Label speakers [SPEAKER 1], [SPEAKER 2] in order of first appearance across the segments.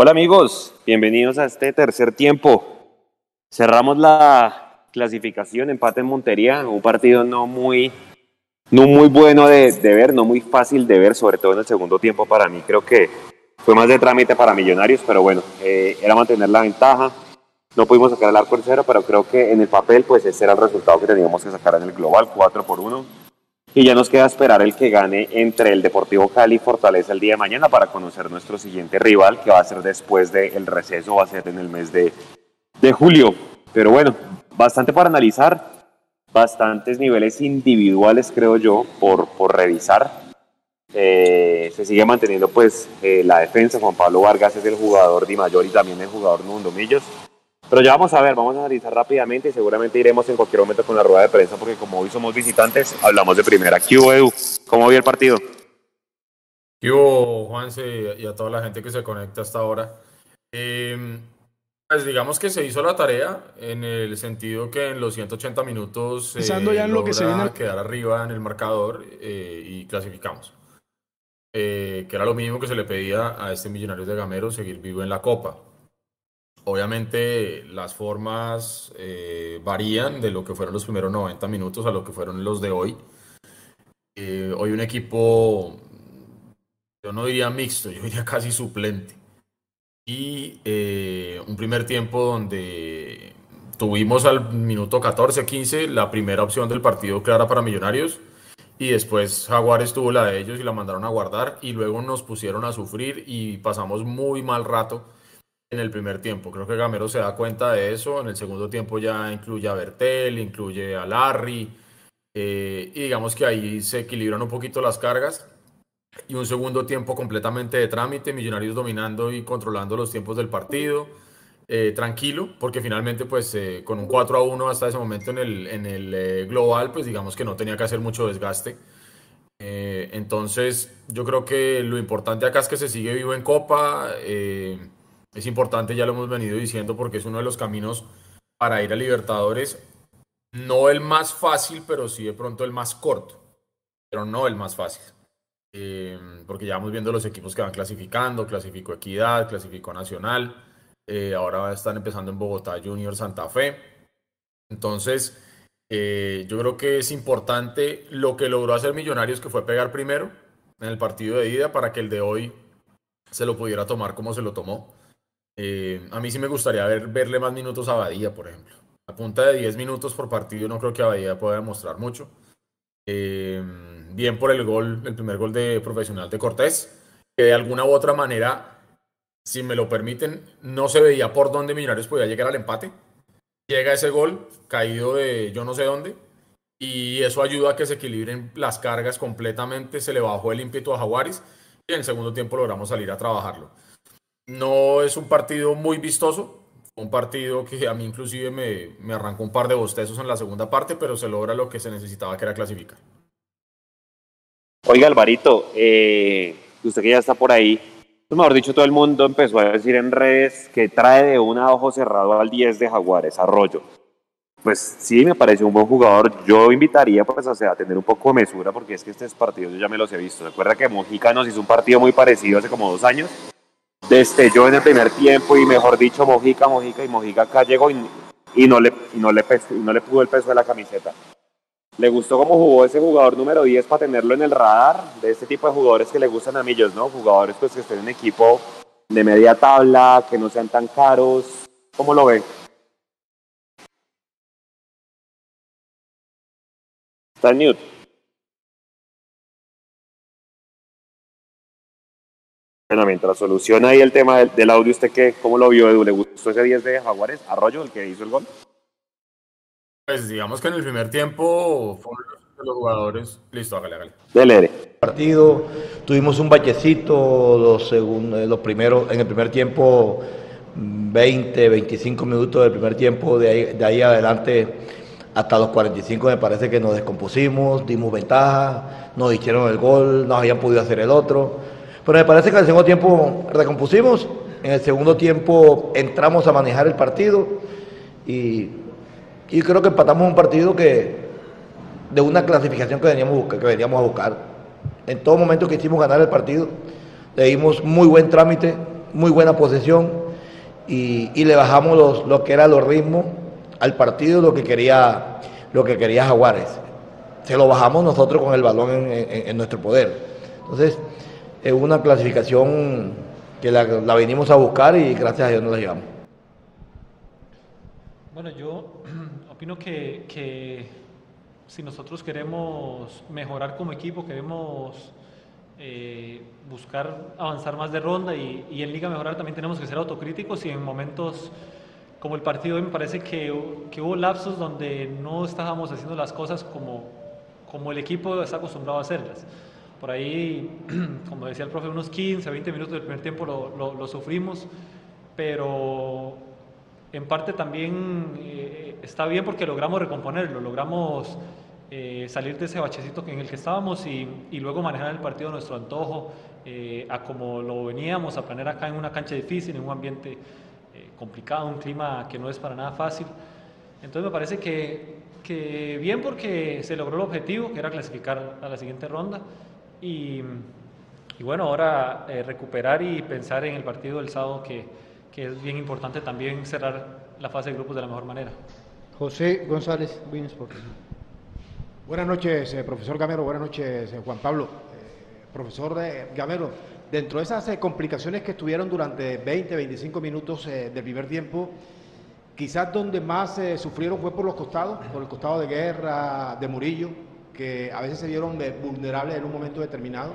[SPEAKER 1] Hola amigos, bienvenidos a este tercer tiempo. Cerramos la clasificación, empate en Montería, un partido no muy, no muy bueno de, ver, no muy fácil de ver, sobre todo en el segundo tiempo para mí. Creo que fue más de trámite para Millonarios, pero bueno, eh, era mantener la ventaja. No pudimos sacar el arco en cero, pero creo que en el papel, pues ese era el resultado que teníamos que sacar en el global, 4 por 1 y ya nos queda esperar el que gane entre el Deportivo Cali y Fortaleza el día de mañana para conocer nuestro siguiente rival, que va a ser después del receso, va a ser en el mes de, de julio. Pero bueno, bastante para analizar, bastantes niveles individuales, creo yo, por, por revisar. Eh, se sigue manteniendo pues eh, la defensa. Juan Pablo Vargas es el jugador de mayor y también el jugador Nundo Millos. Pero ya vamos a ver, vamos a analizar rápidamente y seguramente iremos en cualquier momento con la rueda de prensa porque como hoy somos visitantes, hablamos de primera. ¿Qué hubo, Edu? ¿Cómo vio el partido?
[SPEAKER 2] ¿Qué hubo, Juanse, y a toda la gente que se conecta hasta ahora? Em, pues digamos que se hizo la tarea en el sentido que en los 180 minutos
[SPEAKER 3] eh, ya en lo que se viene...
[SPEAKER 2] quedar arriba en el marcador eh, y clasificamos. Eh, que era lo mínimo que se le pedía a este Millonarios de Gamero, seguir vivo en la Copa. Obviamente las formas eh, varían de lo que fueron los primeros 90 minutos a lo que fueron los de hoy. Eh, hoy un equipo, yo no diría mixto, yo diría casi suplente. Y eh, un primer tiempo donde tuvimos al minuto 14-15 la primera opción del partido clara para Millonarios. Y después Jaguares tuvo la de ellos y la mandaron a guardar. Y luego nos pusieron a sufrir y pasamos muy mal rato en el primer tiempo. Creo que Gamero se da cuenta de eso. En el segundo tiempo ya incluye a Bertel, incluye a Larry. Eh, y digamos que ahí se equilibran un poquito las cargas. Y un segundo tiempo completamente de trámite, Millonarios dominando y controlando los tiempos del partido. Eh, tranquilo, porque finalmente pues eh, con un 4 a 1 hasta ese momento en el, en el global, pues digamos que no tenía que hacer mucho desgaste. entonces yo creo que lo importante acá es que se sigue vivo en Copa es importante, ya lo hemos venido diciendo, porque es uno de los caminos para ir a Libertadores. No el más fácil, pero sí de pronto el más corto, pero no el más fácil. Eh, porque ya vamos viendo los equipos que van clasificando, clasificó Equidad, clasificó Nacional, eh, ahora están empezando en Bogotá Junior Santa Fe. Entonces, eh, yo creo que es importante lo que logró hacer Millonarios, que fue pegar primero en el partido de ida para que el de hoy se lo pudiera tomar como se lo tomó. Eh, a mí sí me gustaría ver, verle más minutos a Badía, por ejemplo. A punta de 10 minutos por partido no creo que Badía pueda demostrar mucho. Eh, bien por el gol, el primer gol de profesional de Cortés, que de alguna u otra manera, si me lo permiten, no se veía por dónde Millonarios podía llegar al empate. Llega ese gol caído de yo no sé dónde, y eso ayuda a que se equilibren las cargas completamente. Se le bajó el ímpetu a Jaguares y en el segundo tiempo logramos salir a trabajarlo. No es un partido muy vistoso, un partido que a mí inclusive me, me, arrancó un par de bostezos en la segunda parte, pero se logra lo que se necesitaba, que era clasificar.
[SPEAKER 1] Oiga, Alvarito, eh, usted que ya está por ahí, pues mejor dicho, todo el mundo empezó a decir en redes que trae de un ojo cerrado al 10 de Jaguares, Arroyo. Pues sí, me parece un buen jugador. Yo invitaría pues, a tener un poco de mesura porque es que estos partidos yo ya me los he visto. ¿Se que Mojica nos hizo un partido muy parecido hace como dos años? Destelló en el primer tiempo y mejor dicho Mojica, Mojica y Mojica acá llegó y, no, le, le no le pudo el peso de la camiseta. Le gustó cómo jugó ese jugador número 10 para tenerlo en el radar de este tipo de jugadores que le gustan a Millos, ¿no? Jugadores pues que estén en equipo de media tabla, que no sean tan caros. ¿Cómo lo ve? Está en Bueno, mientras soluciona ahí el tema del, audio, ¿usted qué, cómo lo vio, Edu? ¿Le gustó ese 10 de Jaguares? Arroyo, el que hizo el gol.
[SPEAKER 2] Pues digamos que en el primer tiempo fueron los jugadores. Listo, hágale, hágale.
[SPEAKER 1] Dele,
[SPEAKER 4] Partido, tuvimos un bachecito los, segundos, los primeros, en el primer tiempo, 20, 25 minutos del primer tiempo, de ahí, de ahí adelante hasta los 45 me parece que nos descompusimos, dimos ventaja, nos hicieron el gol, no habían podido hacer el otro pero me parece que en el segundo tiempo recompusimos, en el segundo tiempo entramos a manejar el partido y, creo que empatamos un partido que de una clasificación que veníamos, que veníamos a buscar. En todo momento que hicimos ganar el partido, le dimos muy buen trámite, muy buena posesión y, le bajamos lo que era los ritmos al partido, lo que quería, lo que quería Jaguares. Se lo bajamos nosotros con el balón en, nuestro poder. Entonces, es una clasificación que la, la venimos a buscar y gracias a Dios nos la llevamos.
[SPEAKER 3] Bueno, yo opino que, que si nosotros queremos mejorar como equipo, queremos eh, buscar avanzar más de ronda y, en Liga Mejorar también tenemos que ser autocríticos y en momentos como el partido hoy me parece que, que, hubo lapsos donde no estábamos haciendo las cosas como, como el equipo está acostumbrado a hacerlas. Por ahí, como decía el profe, unos 15, 20 minutos del primer tiempo lo, lo, sufrimos, pero en parte también eh, está bien porque logramos recomponerlo, logramos eh, salir de ese bachecito en el que estábamos y, y luego manejar el partido a nuestro antojo, eh, a como lo veníamos a planear acá en una cancha difícil, en un ambiente eh, complicado, un clima que no es para nada fácil. Entonces me parece que, que, bien porque se logró el objetivo, que era clasificar a la siguiente ronda y, y bueno, ahora recuperar y pensar en el partido del sábado que, que es bien importante también cerrar la fase de grupos de la mejor manera.
[SPEAKER 5] José González, Winsport.
[SPEAKER 6] Buenas noches, eh, profesor Gamero. Buenas noches, eh, Juan Pablo. Eh, profesor Gamero, dentro de esas complicaciones que estuvieron durante 20, 25 minutos del primer tiempo, quizás donde más sufrieron fue por los costados, por el costado de guerra, de Murillo, que a veces se vieron vulnerables en un momento determinado.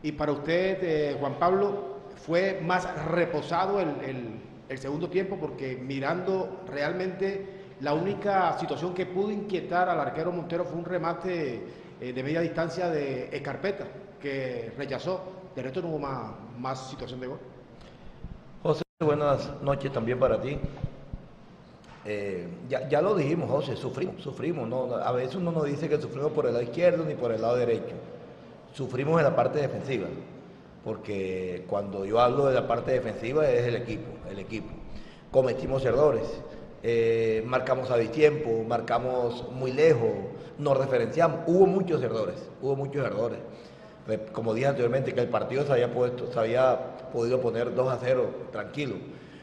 [SPEAKER 6] Y para usted, Juan Pablo, fue más reposado el segundo tiempo porque mirando realmente la única situación que pudo inquietar al arquero Montero fue un remate eh, de media distancia de Escarpeta, que rechazó. De resto no hubo más, más situación de gol.
[SPEAKER 4] José, buenas noches también para ti. Eh, ya, lo dijimos, José, sufrimos, sufrimos. ¿no? A veces uno no dice que sufrimos por el lado izquierdo ni por el lado derecho. Sufrimos en la parte defensiva, porque cuando yo hablo de la parte defensiva es el equipo, el equipo. Cometimos errores eh, marcamos a tiempo, marcamos muy lejos, nos referenciamos. Hubo muchos errores, hubo muchos errores. Como dije anteriormente, que el partido se había, puesto, se había podido poner 2 a 0 tranquilo.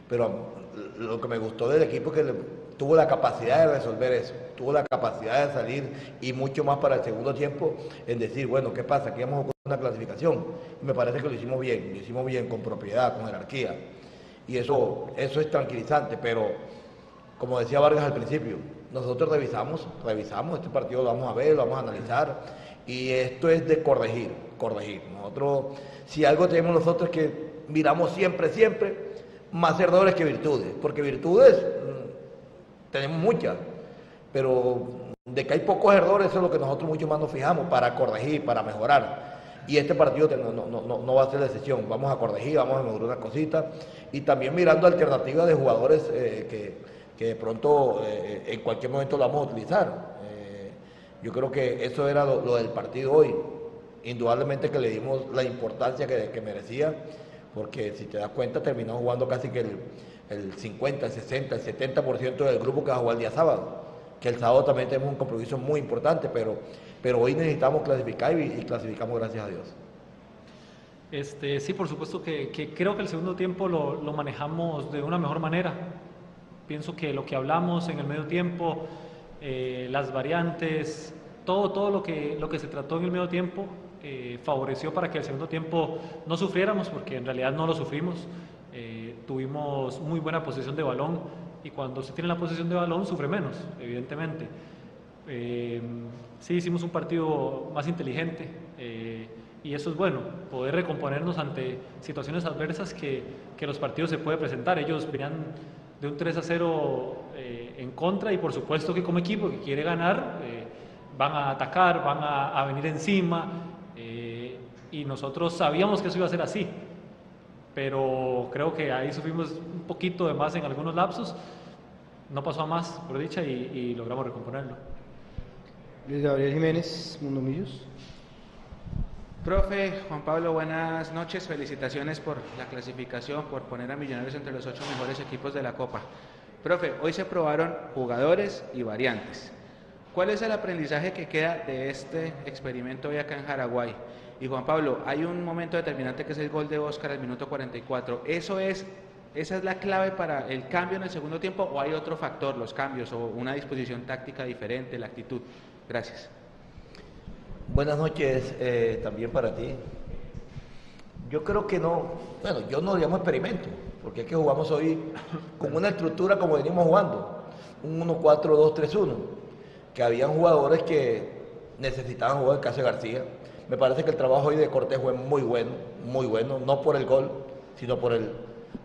[SPEAKER 4] Pero lo que me gustó del equipo es que tuvo la capacidad de resolver eso, tuvo la capacidad de salir y mucho más para el segundo tiempo en decir, bueno, ¿qué pasa? Aquí vamos una clasificación. Me parece que lo hicimos bien, lo hicimos bien, con propiedad, con jerarquía. Y eso, eso es tranquilizante, pero como decía Vargas al principio, nosotros revisamos, revisamos, este partido lo vamos a ver, lo vamos a analizar, y esto es de corregir, corregir. Nosotros, si algo tenemos nosotros que miramos siempre, siempre, más errores que virtudes, porque virtudes mm, tenemos muchas, pero de que hay pocos errores, eso es lo que nosotros mucho más nos fijamos para corregir, para mejorar. Y este partido no, va a ser la excepción. Vamos a corregir, vamos a mejorar una cosita. Y también mirando alternativas de jugadores eh, que, que de pronto eh, en cualquier momento lo vamos a utilizar. Eh, yo creo que eso era lo, del partido hoy. Indudablemente que le dimos la importancia que, merecía, porque si te das cuenta terminó jugando casi que el, el 50, el 60, el 70% del grupo que va a jugar el día sábado. Que el sábado también tenemos un compromiso muy importante, pero, pero hoy necesitamos clasificar y, clasificamos gracias a Dios.
[SPEAKER 3] Este, sí, por supuesto que, creo que el segundo tiempo lo, lo manejamos de una mejor manera. Pienso que lo que hablamos en el medio tiempo, eh, las variantes, todo, todo lo, que, lo que se trató en el medio tiempo eh, favoreció para que el segundo tiempo no sufriéramos, porque en realidad no lo sufrimos. Eh, tuvimos muy buena posición de balón y cuando se tiene la posición de balón sufre menos, evidentemente. sí hicimos un partido más inteligente y eso es bueno, poder recomponernos ante situaciones adversas que, que los partidos se puede presentar. Ellos venían de un 3 a 0 eh, en contra y por supuesto que como equipo que quiere ganar eh, van a atacar, van a, venir encima eh, y nosotros sabíamos que eso iba a ser así, pero creo que ahí sufrimos un poquito de más en algunos lapsos, no pasó a más por dicha y, logramos recomponerlo.
[SPEAKER 5] Luis Gabriel Jiménez, Mundo Millos.
[SPEAKER 7] Profe Juan Pablo, buenas noches. Felicitaciones por la clasificación, por poner a Millonarios entre los ocho mejores equipos de la Copa. Profe, hoy se probaron jugadores y variantes. ¿Cuál es el aprendizaje que queda de este experimento hoy acá en Paraguay? Y Juan Pablo, hay un momento determinante que es el gol de Oscar al minuto 44. ¿Eso es, ¿Esa es la clave para el cambio en el segundo tiempo o hay otro factor, los cambios o una disposición táctica diferente, la actitud? Gracias.
[SPEAKER 4] Buenas noches eh, también para ti. Yo creo que no, bueno, yo no llamo experimento, porque es que jugamos hoy con una estructura como venimos jugando, un 1-4-2-3-1, que habían jugadores que necesitaban jugar en caso de García. Me parece que el trabajo hoy de Cortés fue muy bueno, muy bueno, no por el gol, sino por el,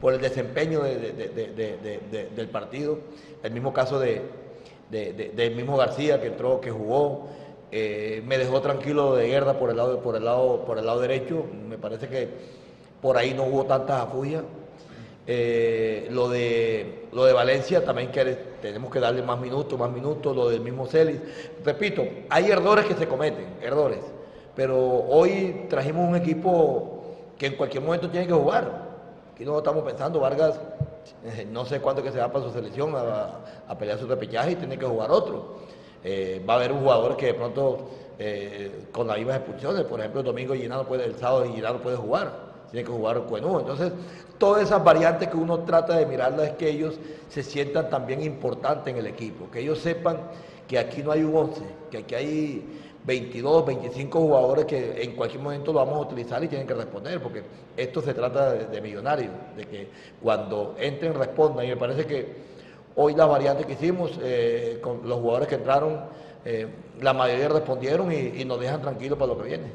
[SPEAKER 4] por el desempeño del partido. El mismo caso de, del mismo García que entró, que jugó, eh, me dejó tranquilo de Guerra por el lado por el lado por el lado derecho. Me parece que por ahí no hubo tantas afugias eh, lo de lo de Valencia también que tenemos que darle más minutos más minutos lo del mismo Celis. Repito hay errores que se cometen errores pero hoy trajimos un equipo que en cualquier momento tiene que jugar aquí no estamos pensando Vargas eh, no sé cuánto que se va para su selección a, pelear su repechaje y tiene que jugar otro eh, va a haber un jugador que de pronto eh, con las mismas expulsiones, por ejemplo, el domingo Ginado puede, el sábado Ginado puede jugar, tiene que jugar Cuenú. Entonces, todas esas variantes que uno trata de mirarlas es que ellos se sientan también importantes en el equipo, que ellos sepan que aquí no hay un 11, que aquí hay 22, 25 jugadores que en cualquier momento lo vamos a utilizar y tienen que responder, porque esto se trata de, millonarios, de que cuando entren respondan. Y me parece que Hoy las variantes que hicimos, eh, con los jugadores que entraron, eh, la mayoría respondieron y, nos dejan tranquilos para lo que viene.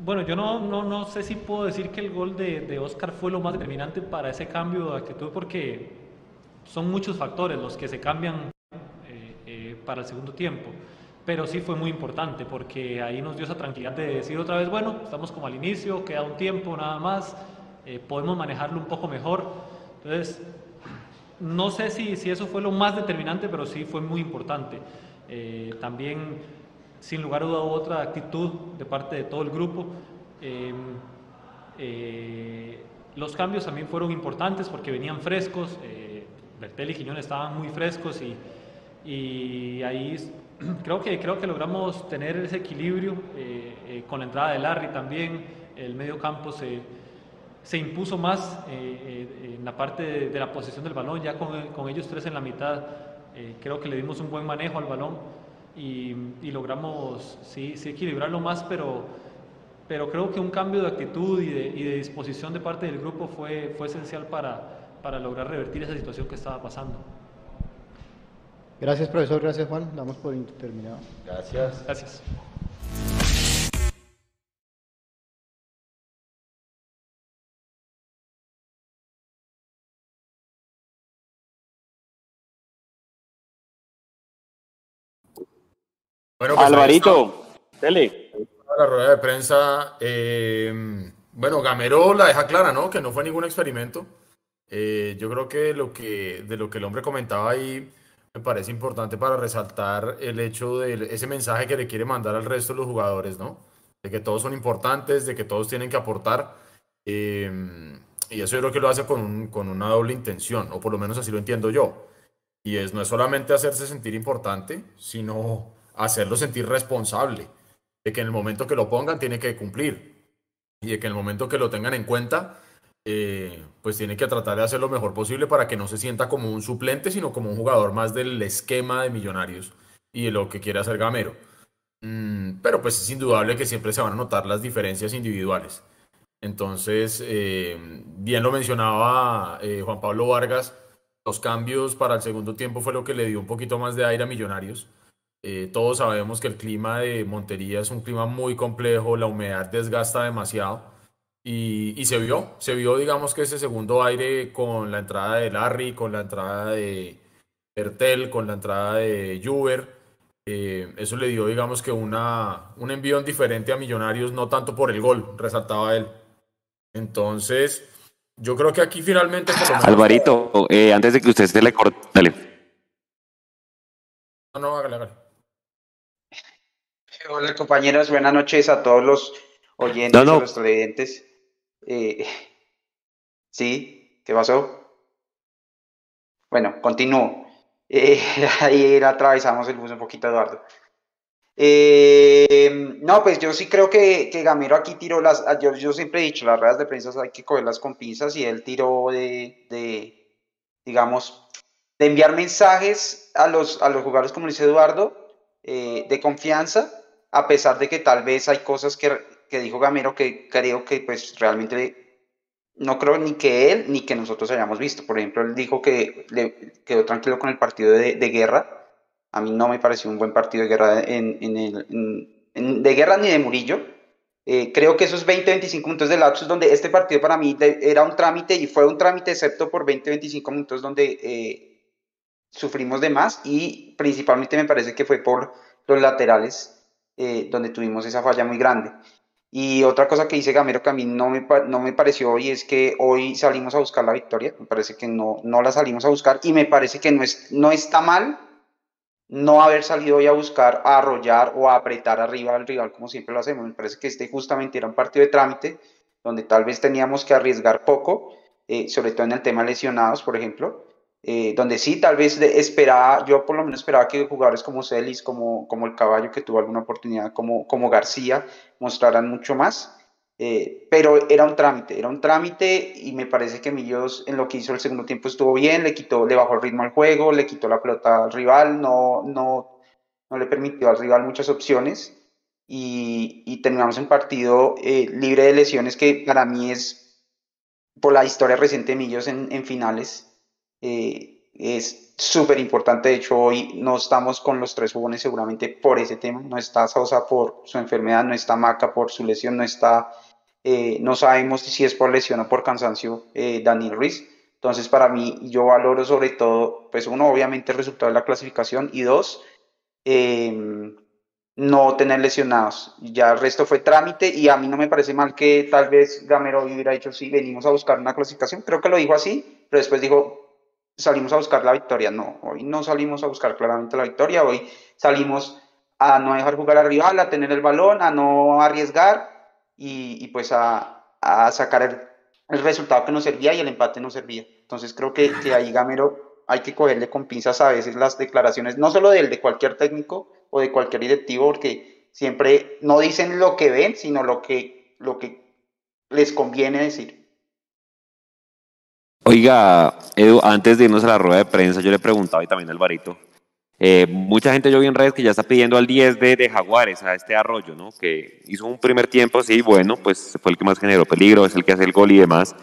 [SPEAKER 3] Bueno, yo no, no, no sé si puedo decir que el gol de, de, Oscar fue lo más determinante para ese cambio de actitud porque son muchos factores los que se cambian eh, para el segundo tiempo. Pero sí fue muy importante porque ahí nos dio esa tranquilidad de decir otra vez, bueno, estamos como al inicio, queda un tiempo nada más, podemos manejarlo un poco mejor. Entonces, no sé si, si, eso fue lo más determinante, pero sí fue muy importante. Eh, también, sin lugar a duda, otra actitud de parte de todo el grupo. Em, eh, los cambios también fueron importantes porque venían frescos. Eh, Bertel y Quiñón estaban muy frescos y, y ahí creo que, creo que logramos tener ese equilibrio con la entrada de Larry también. El medio campo se se impuso más eh, eh, en la parte de, la posesión del balón, ya con, ellos tres en la mitad, eh, creo que le dimos un buen manejo al balón y, logramos sí, sí, equilibrarlo más, pero, pero creo que un cambio de actitud y de, disposición de parte del grupo fue, fue esencial para, para lograr revertir esa situación que estaba pasando.
[SPEAKER 6] Gracias, profesor. Gracias, Juan. Damos por terminado.
[SPEAKER 4] Gracias.
[SPEAKER 3] Gracias.
[SPEAKER 1] Bueno, pues Alvarito,
[SPEAKER 2] tele. La rueda de prensa, eh, bueno, Gamero la deja clara, ¿no? Que no fue ningún experimento. Eh, yo creo que, lo que de lo que el hombre comentaba ahí me parece importante para resaltar el hecho de ese mensaje que le quiere mandar al resto de los jugadores, ¿no? De que todos son importantes, de que todos tienen que aportar. Eh, y eso yo creo que lo hace con, con una doble intención, o por lo menos así lo entiendo yo. Y es no es solamente hacerse sentir importante, sino hacerlo sentir responsable, de que en el momento que lo pongan tiene que cumplir y de que en el momento que lo tengan en cuenta, eh, pues tiene que tratar de hacer lo mejor posible para que no se sienta como un suplente, sino como un jugador más del esquema de millonarios y de lo que quiere hacer Gamero. Mm, pero pues es indudable que siempre se van a notar las diferencias individuales. Entonces, eh, bien lo mencionaba eh, Juan Pablo Vargas, los cambios para el segundo tiempo fue lo que le dio un poquito más de aire a Millonarios. Todos sabemos que el clima de Montería es un clima muy complejo, la humedad desgasta demasiado y, y, se vio, se vio digamos que ese segundo aire con la entrada de Larry, con la entrada de Ertel, con la entrada de Juber. Eh, eso le dio digamos que una, un envío diferente a Millonarios, no tanto por el gol, resaltaba él. Entonces, yo creo que aquí finalmente...
[SPEAKER 1] Alvarito, eh, antes de que usted se le corte, dale.
[SPEAKER 2] No, no, hágale, hágale.
[SPEAKER 8] Hola compañeros, buenas noches a todos los oyentes, a los televidentes. Eh, sí, ¿qué pasó? Bueno, continúo. Eh, ahí atravesamos el bus un poquito, Eduardo. Eh, no, pues yo sí creo que, que Gamero aquí tiró las. Yo, yo, siempre he dicho, las ruedas de prensa hay que cogerlas con pinzas y él tiró de, de digamos, de enviar mensajes a los, a los jugadores, como dice Eduardo, eh, de confianza, a pesar de que tal vez hay cosas que, que dijo Gamero que creo que pues realmente no creo ni que él ni que nosotros hayamos visto. Por ejemplo, él dijo que quedó tranquilo con el partido de, guerra a mí no me pareció un buen partido de guerra en el, de guerra ni de Murillo. Eh, creo que esos 20-25 minutos de lapsus donde este partido para mí era un trámite y fue un trámite excepto por 20-25 minutos donde eh, sufrimos de más y principalmente me parece que fue por los laterales eh, donde tuvimos esa falla muy grande. Y otra cosa que dice Gamero que a mí no me, no me pareció hoy es que hoy salimos a buscar la victoria, me parece que no, no la salimos a buscar y me parece que no, es, no está mal no haber salido hoy a buscar a arrollar o a apretar arriba al rival como siempre lo hacemos. Me parece que este justamente era un partido de trámite donde tal vez teníamos que arriesgar poco, eh, sobre todo en el tema lesionados, por ejemplo, eh, donde sí, tal vez esperaba, yo por lo menos esperaba que jugadores como Celis, como, como el Caballo, que tuvo alguna oportunidad, como, como García, mostraran mucho más. Eh, pero era un trámite, era un trámite y me parece que Millos en lo que hizo el segundo tiempo estuvo bien, le quitó, le bajó el ritmo al juego, le quitó la pelota al rival, no, no, no le permitió al rival muchas opciones y, y terminamos un partido eh, libre de lesiones que para mí es, por la historia reciente de Millos en, en finales, eh, es súper importante. De hecho, hoy no estamos con los tres jugones seguramente por ese tema. No está Sosa por su enfermedad, no está Maca por su lesión, no está eh, no sabemos si es por lesión o por cansancio eh, Daniel Ruiz. Entonces, para mí, yo valoro sobre todo, pues uno, obviamente el resultado de la clasificación y dos, em, no tener lesionados. Ya el resto fue trámite y a mí no me parece mal que tal vez Gamero hubiera dicho, sí, venimos a buscar una clasificación. Creo que lo dijo así, pero después dijo, salimos a buscar la victoria. No, hoy no salimos a buscar claramente la victoria, hoy salimos a no dejar jugar al rival, a tener el balón, a no arriesgar y, pues a, sacar el, resultado que nos servía y el empate nos servía. Entonces creo que, que ahí Gamero hay que cogerle con pinzas a veces las declaraciones, no solo de él, de cualquier técnico o de cualquier directivo, porque siempre no dicen lo que ven, sino lo que, lo que les conviene decir.
[SPEAKER 1] Oiga, Edu, antes de irnos a la rueda de prensa, yo le preguntaba y también al Barito, eh, mucha gente yo vi en redes que ya está pidiendo al 10 de, de, Jaguares, a este Arroyo, ¿no? Que hizo un primer tiempo, sí, bueno, pues fue el que más generó peligro, es el que hace el gol y demás.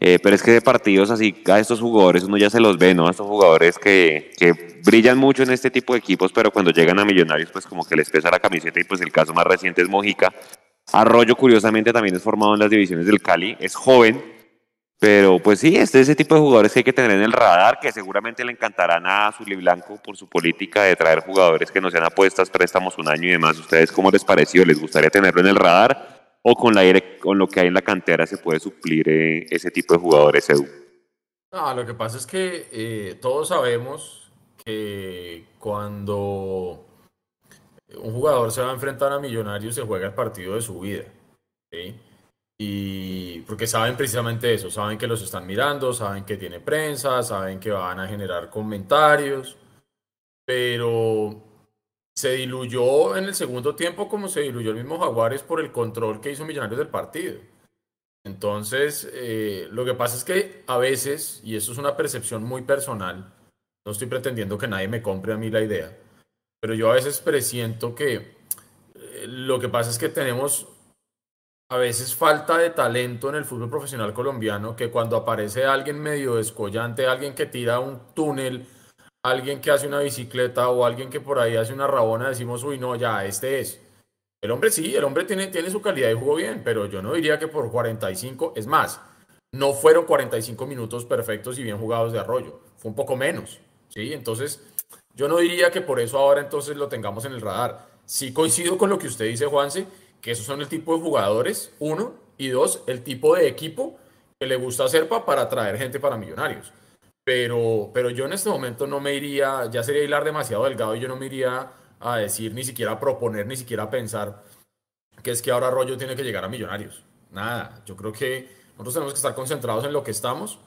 [SPEAKER 1] Eh, pero es que de partidos así, a estos jugadores uno ya se los ve, ¿no? A estos jugadores que, que, brillan mucho en este tipo de equipos, pero cuando llegan a Millonarios, pues como que les pesa la camiseta y pues el caso más reciente es Mojica. Arroyo, curiosamente, también es formado en las divisiones del Cali, es joven, pero pues sí, este es ese tipo de jugadores que hay que tener en el radar, que seguramente le encantarán a Zuli Blanco por su política de traer jugadores que no sean apuestas, préstamos un año y demás. ¿Ustedes cómo les pareció? ¿Les gustaría tenerlo en el radar? ¿O con, la, lo que hay en la cantera se puede suplir eh, ese tipo de jugadores, Edu?
[SPEAKER 2] No, lo que pasa es que eh, todos sabemos que cuando un jugador se va a enfrentar a Millonarios se juega el partido de su vida. ¿sí? Y porque saben precisamente eso, saben que los están mirando, saben que tiene prensa, saben que van a generar comentarios, pero se diluyó en el segundo tiempo como se diluyó el mismo Jaguares por el control que hizo Millonarios del partido. Entonces, eh, lo que pasa es que a veces, y esto es una percepción muy personal, no estoy pretendiendo que nadie me compre a mí la idea, pero yo a veces presiento que eh, lo que pasa es que tenemos a veces falta de talento en el fútbol profesional colombiano, que cuando aparece alguien medio descollante, alguien que tira un túnel, alguien que hace una bicicleta o alguien que por ahí hace una rabona, decimos, uy, no, ya, este es. El hombre sí, el hombre tiene, tiene su calidad y jugó bien, pero yo no diría que por 45, es más, no fueron 45 minutos perfectos y bien jugados de arroyo, fue un poco menos, ¿sí? Entonces, yo no diría que por eso ahora entonces lo tengamos en el radar. Sí coincido con lo que usted dice, Juanse, que esos son el tipo de jugadores, uno, y dos, el tipo de equipo que le gusta hacer para atraer gente para millonarios. Pero, pero yo en este momento no me iría, ya sería hilar demasiado delgado y yo no me iría a decir, ni siquiera a proponer, ni siquiera a pensar que es que ahora Arroyo tiene que llegar a millonarios. Nada, yo creo que nosotros tenemos que estar concentrados en lo que estamos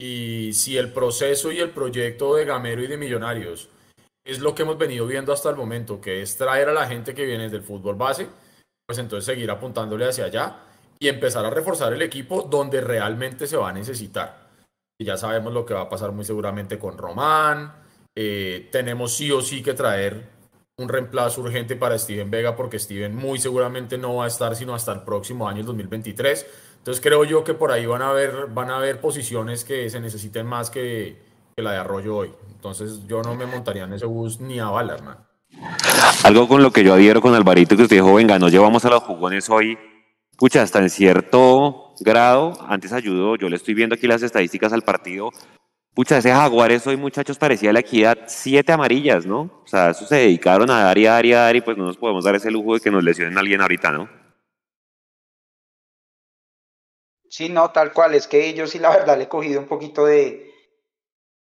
[SPEAKER 2] y si el proceso y el proyecto de Gamero y de Millonarios es lo que hemos venido viendo hasta el momento, que es traer a la gente que viene del fútbol base, pues entonces seguir apuntándole hacia allá y empezar a reforzar el equipo donde realmente se va a necesitar. Y ya sabemos lo que va a pasar muy seguramente con Román. Eh, tenemos sí o sí que traer un reemplazo urgente para Steven Vega porque Steven muy seguramente no va a estar sino hasta el próximo año, el 2023. Entonces creo yo que por ahí van a haber, van a haber posiciones que se necesiten más que, que la de Arroyo hoy. Entonces yo no me montaría en ese bus ni a bala, hermano.
[SPEAKER 1] Algo con lo que yo adhiero con Alvarito, que usted dijo, venga, no llevamos a los jugones hoy. Pucha, hasta en cierto grado, antes ayudó, yo le estoy viendo aquí las estadísticas al partido. Pucha, ese Jaguares hoy, muchachos, parecía la equidad siete amarillas, ¿no? O sea, eso se dedicaron a dar y a dar y a dar y pues no nos podemos dar ese lujo de que nos lesionen a alguien ahorita, ¿no?
[SPEAKER 8] Sí, no, tal cual, es que yo sí la verdad le he cogido un poquito de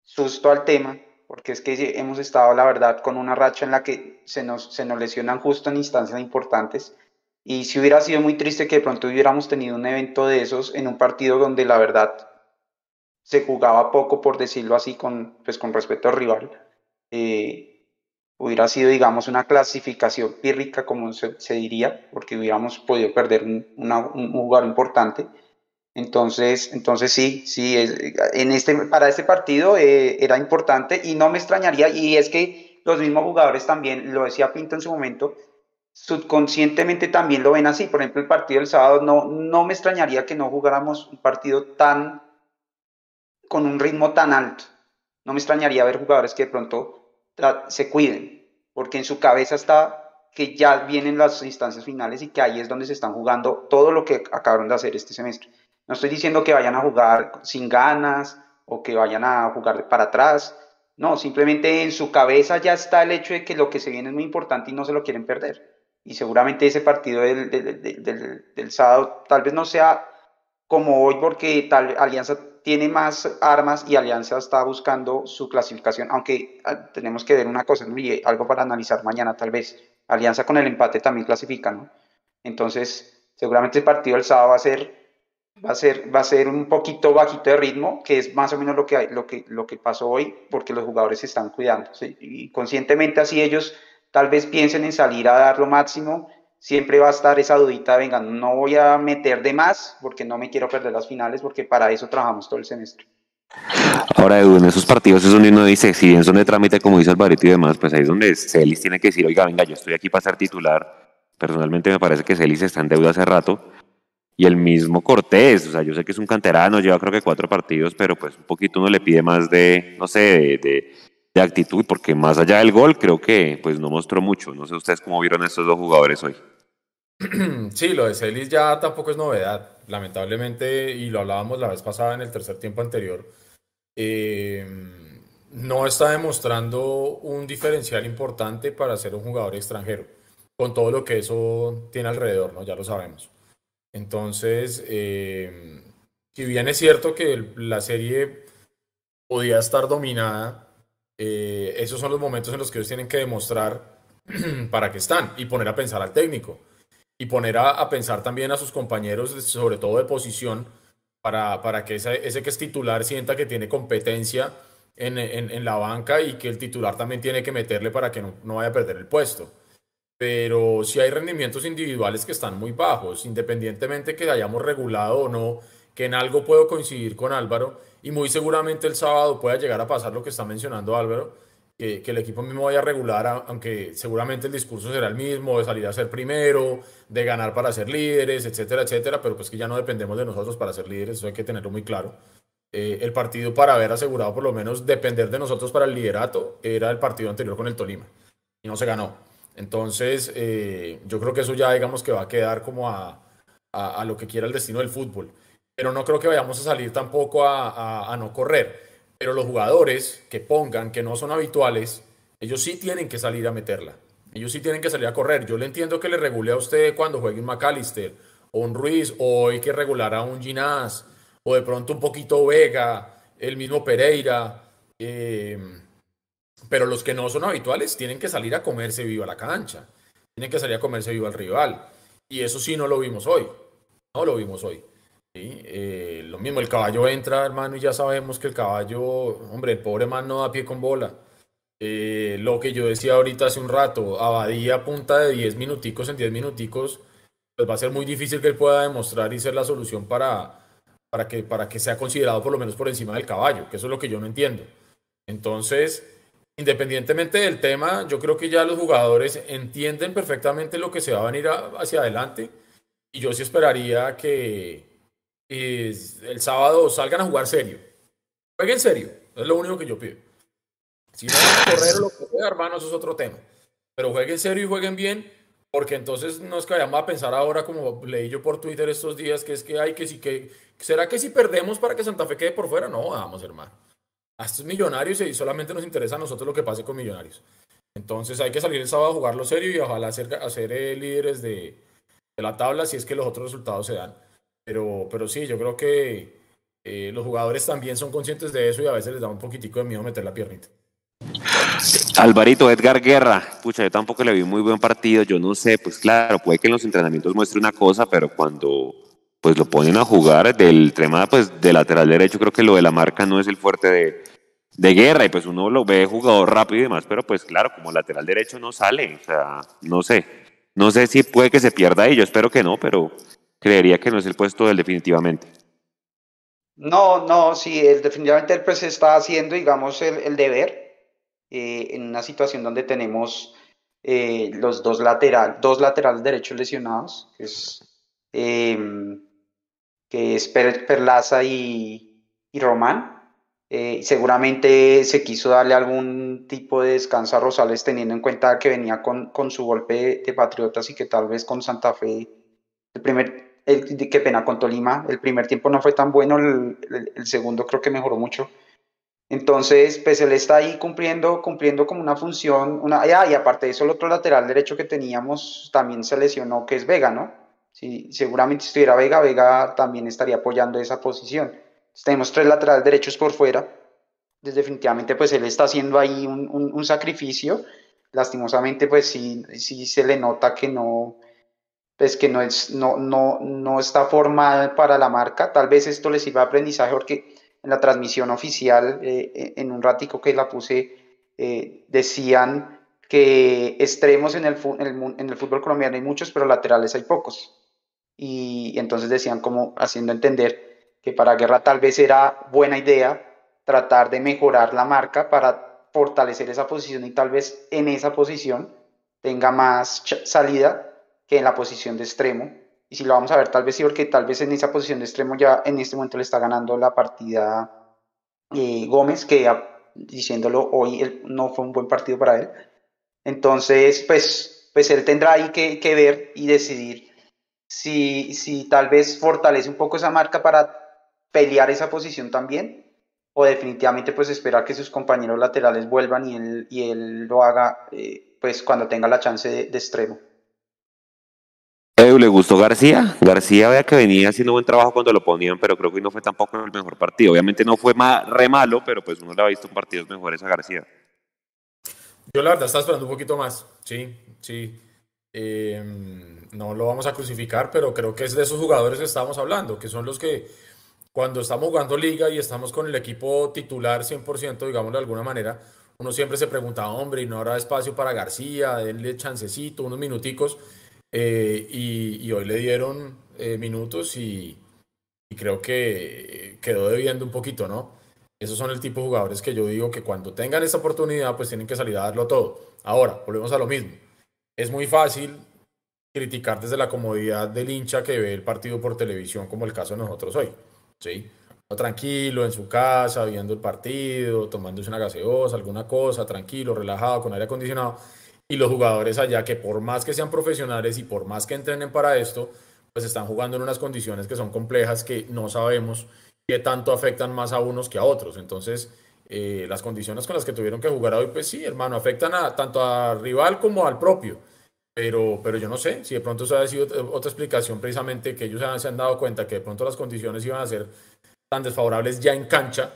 [SPEAKER 8] susto al tema, porque es que hemos estado, la verdad, con una racha en la que se nos, se nos lesionan justo en instancias importantes. Y si hubiera sido muy triste que de pronto hubiéramos tenido un evento de esos en un partido donde la verdad se jugaba poco, por decirlo así, con, pues, con respecto al rival. Eh, hubiera sido, digamos, una clasificación pírrica, como se, diría, porque hubiéramos podido perder un, un lugar importante. Entonces, entonces sí, sí, en este, para este partido eh, era importante y no me extrañaría, y es que los mismos jugadores también, lo decía Pinto en su momento, subconscientemente también lo ven así. Por ejemplo, el partido del sábado, no, no me extrañaría que no jugáramos un partido tan, con un ritmo tan alto. No me extrañaría ver jugadores que de pronto se cuiden, porque en su cabeza está que ya vienen las instancias finales y que ahí es donde se están jugando todo lo que acabaron de hacer este semestre. No estoy diciendo que vayan a jugar sin ganas o que vayan a jugar para atrás. No, simplemente en su cabeza ya está el hecho de que lo que se viene es muy importante y no se lo quieren perder. Y seguramente ese partido del, del, sábado tal vez no sea como hoy porque tal Alianza tiene más armas y Alianza está buscando su clasificación, aunque ah, tenemos que ver una cosa, algo para analizar mañana tal vez. Alianza con el empate también clasifica, ¿no? Entonces, seguramente el partido del sábado va a ser va a ser, va a ser un poquito bajito de ritmo, que es más o menos lo que, lo que, lo que pasó hoy, porque los jugadores se están cuidando. Y conscientemente así ellos tal vez piensen en salir a dar lo máximo, siempre va a estar esa dudita, venga, no voy a meter de más, porque no me quiero perder las finales, porque para eso trabajamos todo el semestre.
[SPEAKER 1] Ahora, en esos partidos es donde uno dice, si bien son de trámite, como dice Alvarito y demás, pues ahí es donde Celis tiene que decir, oiga, venga, yo estoy aquí para ser titular. Personalmente me parece que Celis está en deuda hace rato y el mismo Cortés, o sea, yo sé que es un canterano, lleva creo que cuatro partidos, pero pues un poquito uno le pide más de, no sé, de, actitud, porque más allá del gol creo que pues no mostró mucho. No sé ustedes cómo vieron estos dos jugadores hoy.
[SPEAKER 2] Sí, lo de Celis ya tampoco es novedad, lamentablemente, y lo hablábamos la vez pasada en el tercer tiempo anterior. Eh, no está demostrando un diferencial importante para ser un jugador extranjero, con todo lo que eso tiene alrededor, ¿no? Ya lo sabemos. Entonces, eh, si bien es cierto que la serie podía estar dominada, eh, esos son los momentos en los que ellos tienen que demostrar para qué están y poner a pensar al técnico y poner a, pensar también a sus compañeros, sobre todo de posición, para, para que ese, que es titular sienta que tiene competencia en, en, la banca y que el titular también tiene que meterle para que no, no vaya a perder el puesto pero si hay rendimientos individuales que están muy bajos, independientemente que hayamos regulado o no, que en algo puedo coincidir con Álvaro y muy seguramente el sábado pueda llegar a pasar lo que está mencionando Álvaro, que, el equipo mismo vaya a regular, aunque seguramente el discurso será el mismo, de salir a ser primero, de ganar para ser líderes, etcétera, etcétera, pero pues que ya no dependemos de nosotros para ser líderes, eso hay que tenerlo muy claro. Eh, el partido para haber asegurado por lo menos depender de nosotros para el liderato era el partido anterior con el Tolima y no se ganó. Entonces, eh, yo creo que eso ya digamos que va a quedar como a, a, lo que quiera el destino del fútbol. Pero no creo que vayamos a salir tampoco a, a, no correr. Pero los jugadores que pongan, que no son habituales, ellos sí tienen que salir a meterla. Ellos sí tienen que salir a correr. Yo le entiendo que le regule a usted cuando juegue un McAllister o un Ruiz, o hay que regular a un Ginás, o de pronto un poquito Vega, el mismo Pereira. Eh, pero los que no son habituales tienen que salir a comerse viva la cancha. Tienen que salir a comerse viva al rival. Y eso sí no lo vimos hoy. No lo vimos hoy. Eh, lo mismo, el caballo entra, hermano, y ya sabemos que el caballo, hombre, el pobre man no da pie con bola. eh, lo que yo decía ahorita hace un rato, Abadía punta de 10 minuticos en 10 minuticos, pues va a ser muy difícil que él pueda demostrar y ser la solución para, para, que, para que sea considerado por lo menos por encima del caballo, que eso es lo que yo no entiendo. Entonces, independientemente del tema, yo creo que ya los jugadores entienden perfectamente lo que se va a venir hacia adelante y yo sí esperaría que el sábado salgan a jugar serio. Jueguen serio, es lo único que yo pido. Si no van a correr lo que sea, hermano, eso es otro tema. Pero jueguen serio y jueguen bien, porque entonces no es que vayamos a pensar ahora, como leí yo por Twitter estos días, que es que hay que sí que. ¿Será que si perdemos para que Santa Fe quede por fuera? No, vamos, hermano. A estos millonarios y solamente nos interesa a nosotros lo que pase con millonarios. Entonces hay que salir el sábado a jugarlo serio y ojalá ser, hacer eh, líderes de, de, la tabla si es que los otros resultados se dan. Pero, pero sí, yo creo que eh, los jugadores también son conscientes de eso y a veces les da un poquitico de miedo meter la piernita.
[SPEAKER 1] Alvarito, Edgar Guerra, pucha, yo tampoco le vi muy buen partido, yo no sé, pues claro, puede que en los entrenamientos muestre una cosa, pero cuando pues lo ponen a jugar del tema pues de lateral derecho, creo que lo de la marca no es el fuerte de, de Guerra, y pues uno lo ve jugador rápido y demás, pero pues claro, como lateral derecho no sale, o sea, no sé, no sé si puede que se pierda ahí, yo espero que no, pero creería que no es el puesto del definitivamente.
[SPEAKER 8] No, no, sí, definitivamente él pues está haciendo, digamos, el, el deber, eh, en una situación donde tenemos eh, los dos, lateral, dos laterales derechos lesionados, es, em, que es Perlaza y, y Román. Eh, seguramente se quiso darle algún tipo de descanso a Rosales teniendo en cuenta que venía con, con su golpe de, Patriotas y que tal vez con Santa Fe, el primer, el, qué pena, con Tolima, el primer tiempo no fue tan bueno, el, segundo creo que mejoró mucho. Entonces, pues él está ahí cumpliendo, cumpliendo como una función, una, y aparte de eso, el otro lateral derecho que teníamos también se lesionó, que es Vega, ¿no? Si seguramente estuviera Vega, Vega también estaría apoyando esa posición. tenemos tres laterales derechos por fuera. Entonces, definitivamente, pues él está haciendo ahí un, un, sacrificio. Lastimosamente, pues sí, sí se le nota que no, pues que no, es, no, no, no está formado para la marca. Tal vez esto le sirva de aprendizaje porque en la transmisión oficial, eh, en un ratico que la puse, eh, decían que extremos en el, en el, fútbol colombiano hay muchos, pero laterales hay pocos. Y, entonces decían como haciendo entender que para Guerra tal vez era buena idea tratar de mejorar la marca para fortalecer esa posición y tal vez en esa posición tenga más salida que en la posición de extremo y si lo vamos a ver, tal vez sí, porque tal vez en esa posición de extremo ya en este momento le está ganando la partida eh, Gómez, que diciéndolo hoy no fue un buen partido para él. Entonces, pues, pues él tendrá ahí que, que ver y decidir si, si tal vez fortalece un poco esa marca para pelear esa posición también, o definitivamente pues esperar que sus compañeros laterales vuelvan y él, y él lo haga eh, pues cuando tenga la chance de extremo.
[SPEAKER 1] ¿le gustó García? García vea que venía haciendo buen trabajo cuando lo ponían, pero creo que no fue tampoco el mejor partido. Obviamente no fue re malo, pero pues uno le ha visto en partidos mejores a García.
[SPEAKER 2] Yo la verdad estaba esperando un poquito más, sí, sí. Em, no lo vamos a crucificar, pero creo que es de esos jugadores que estamos hablando, que son los que cuando estamos jugando liga y estamos con el equipo titular 100%, digamos de alguna manera, uno siempre se pregunta, hombre, ¿y no habrá espacio para García? Denle chancecito, unos minuticos. Eh, y, hoy le dieron eh, minutos y, creo que quedó debiendo un poquito, ¿no? Esos son el tipo de jugadores que yo digo que cuando tengan esa oportunidad, pues tienen que salir a darlo todo. Ahora, volvemos a lo mismo. Es muy fácil criticar desde la comodidad del hincha que ve el partido por televisión, como el caso de nosotros hoy. ¿sí? Tranquilo, en su casa, viendo el partido, tomándose una gaseosa, alguna cosa, tranquilo, relajado, con aire acondicionado y los jugadores allá que por más que sean profesionales y por más que entrenen para esto, pues están jugando en unas condiciones que son complejas que no sabemos qué tanto afectan más a unos que a otros. Entonces, eh, las condiciones con las que tuvieron que jugar hoy, pues sí, hermano, afectan a, tanto al rival como al propio. Pero, pero yo no sé si de pronto eso ha sido otra explicación precisamente que ellos se han dado cuenta que de pronto las condiciones iban a ser tan desfavorables ya en cancha.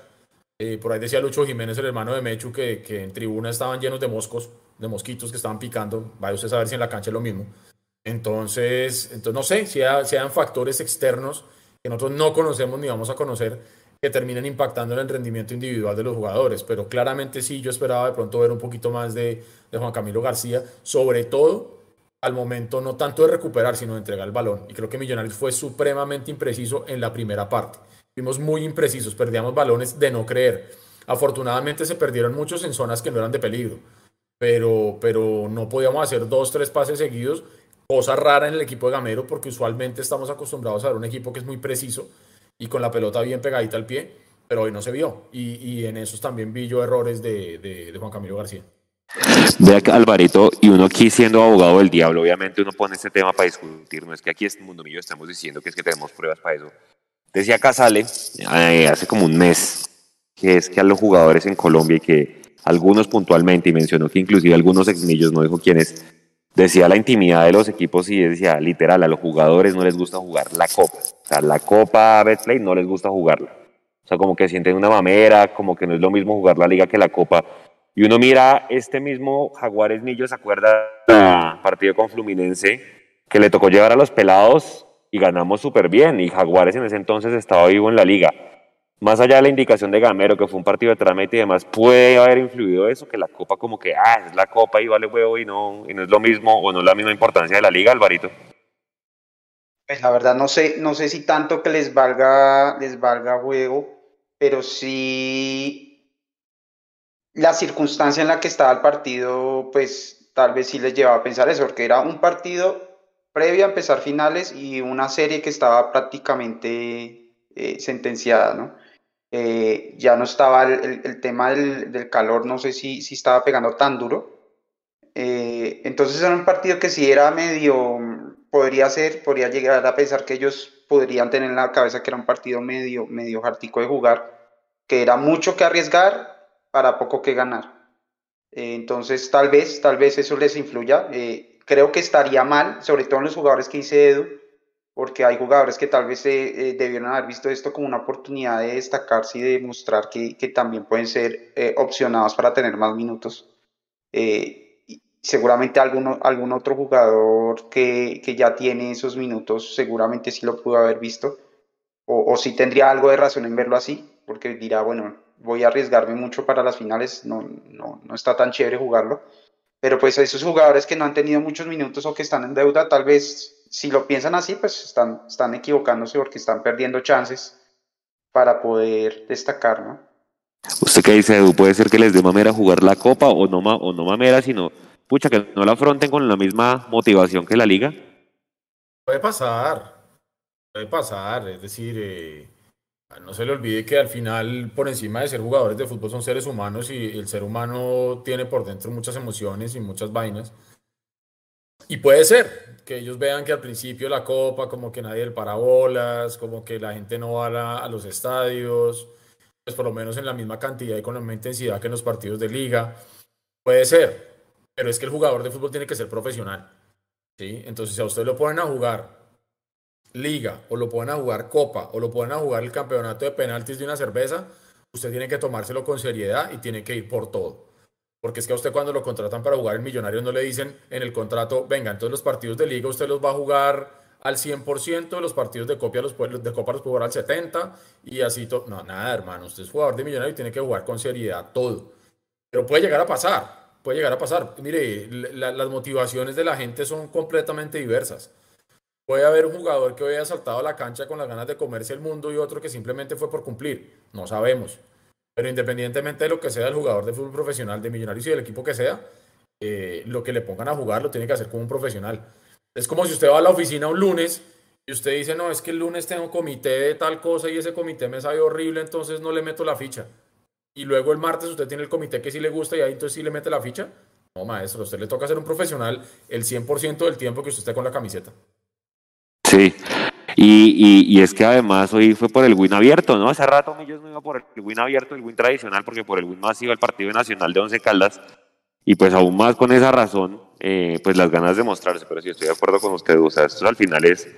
[SPEAKER 2] Eh, por ahí decía Lucho Jiménez, el hermano de Mechu, que, que en tribuna estaban llenos de moscos de mosquitos que estaban picando. Vaya usted a saber si en la cancha es lo mismo. Entonces, entonces no sé si sean factores externos que nosotros no conocemos ni vamos a conocer que terminen impactando en el rendimiento individual de los jugadores. Pero claramente sí, yo esperaba de pronto ver un poquito más de, de Juan Camilo García, sobre todo al momento no tanto de recuperar, sino de entregar el balón. Y creo que Millonarios fue supremamente impreciso en la primera parte. Fuimos muy imprecisos, perdíamos balones de no creer. Afortunadamente se perdieron muchos en zonas que no eran de peligro, pero, pero no podíamos hacer dos, tres pases seguidos, cosa rara en el equipo de Gamero, porque usualmente estamos acostumbrados a ver un equipo que es muy preciso y con la pelota bien pegadita al pie, pero hoy no se vio. Y, en esos también vi yo errores de, de, de Juan Camilo García.
[SPEAKER 1] Que Alvarito, y uno aquí siendo abogado del diablo, obviamente uno pone este tema para discutir, no es que aquí este Mundo Millo estamos diciendo que es que tenemos pruebas para eso. Decía Casale hace como un mes que es que a los jugadores en Colombia y que algunos puntualmente, y mencionó que inclusive algunos exmillos, no dijo quiénes, decía la intimidad de los equipos y decía literal, a los jugadores no les gusta jugar la copa. O sea, la copa Betplay no les gusta jugarla. O sea, como que sienten una mamera, como que no es lo mismo jugar la liga que la copa. Y uno mira este mismo Jaguares Millo, ¿se acuerda partido con Fluminense? Que le tocó llevar a los pelados y ganamos súper bien. Y Jaguares en ese entonces estaba vivo en la liga. Más allá de la indicación de Gamero, que fue un partido de trámite y demás, puede haber influido eso, que la copa como que, ah, es la copa y vale huevo y no, y no es lo mismo o no es la misma importancia de la liga, Alvarito.
[SPEAKER 8] Pues la verdad no sé, no sé si tanto que les valga, les valga juego, pero sí la circunstancia en la que estaba el partido, pues tal vez sí les llevaba a pensar eso, porque era un partido previo a empezar finales y una serie que estaba prácticamente eh, sentenciada, ¿no? Eh, ya no estaba el, el, tema del, del, calor, no sé si, si estaba pegando tan duro. Eh, entonces era un partido que si era medio, podría ser, podría llegar a pensar que ellos podrían tener en la cabeza que era un partido medio, medio hartico de jugar, que era mucho que arriesgar para poco que ganar. Eh, entonces, tal vez, tal vez eso les influya. Eh, creo que estaría mal, sobre todo en los jugadores que dice Edu, porque hay jugadores que tal vez eh, eh debieron haber visto esto como una oportunidad de destacarse y de demostrar que, también pueden ser opcionados para tener más minutos. seguramente algún, algún otro jugador que, que, ya tiene esos minutos, seguramente sí lo pudo haber visto, o, o sí tendría algo de razón en verlo así, porque dirá, bueno, voy a arriesgarme mucho para las finales, no, no, no está tan chévere jugarlo. Pero pues a esos jugadores que no han tenido muchos minutos o que están en deuda, tal vez si lo piensan así, pues están, están equivocándose porque están perdiendo chances para poder destacar, ¿no?
[SPEAKER 1] ¿Usted qué dice, Edu? ¿Puede ser que les dé mamera jugar la Copa o no, o no mamera, sino, pucha, que no la afronten con la misma motivación que la Liga?
[SPEAKER 2] Puede pasar, puede pasar, es decir, eh, no se le olvide que al final, por encima de ser jugadores de fútbol, son seres humanos y el ser humano tiene por dentro muchas emociones y muchas vainas. Y puede ser que ellos vean que al principio la copa, como que nadie le parabolas, como que la gente no va a, los estadios, pues por lo menos en la misma cantidad y con la misma intensidad que en los partidos de liga. Puede ser, pero es que el jugador de fútbol tiene que ser profesional. ¿sí? Entonces, si a usted lo ponen a jugar liga o lo pueden jugar copa o lo pueden a jugar el campeonato de penaltis de una cerveza, usted tiene que tomárselo con seriedad y tiene que ir por todo. Porque es que a usted cuando lo contratan para jugar el millonario no le dicen en el contrato, venga, entonces los partidos de liga usted los va a jugar al 100%, los partidos de, copia los, de copa los puede jugar al 70% y así todo. No, nada, hermano, usted es jugador de millonario y tiene que jugar con seriedad todo. Pero puede llegar a pasar, puede llegar a pasar. Mire, la, las motivaciones de la gente son completamente diversas. Puede haber un jugador que hoy haya saltado a la cancha con las ganas de comerse el mundo y otro que simplemente fue por cumplir. No sabemos. Pero independientemente de lo que sea el jugador de fútbol profesional, de Millonarios y del equipo que sea, eh, lo que le pongan a jugar lo tiene que hacer como un profesional. Es como si usted va a la oficina un lunes y usted dice, no, es que el lunes tengo comité de tal cosa y ese comité me sabe horrible, entonces no le meto la ficha. Y luego el martes usted tiene el comité que sí le gusta y ahí entonces sí le mete la ficha. No, maestro, a usted le toca ser un profesional el 100% del tiempo que usted esté con la camiseta.
[SPEAKER 1] Sí. Y, y, es que además hoy fue por el win abierto, ¿no? Hace rato Millos no iba por el win abierto, el win tradicional, porque por el win más iba el partido nacional de Once Caldas. Y pues aún más con esa razón, eh, pues las ganas de mostrarse. Pero sí estoy de acuerdo con usted, o sea, esto al final es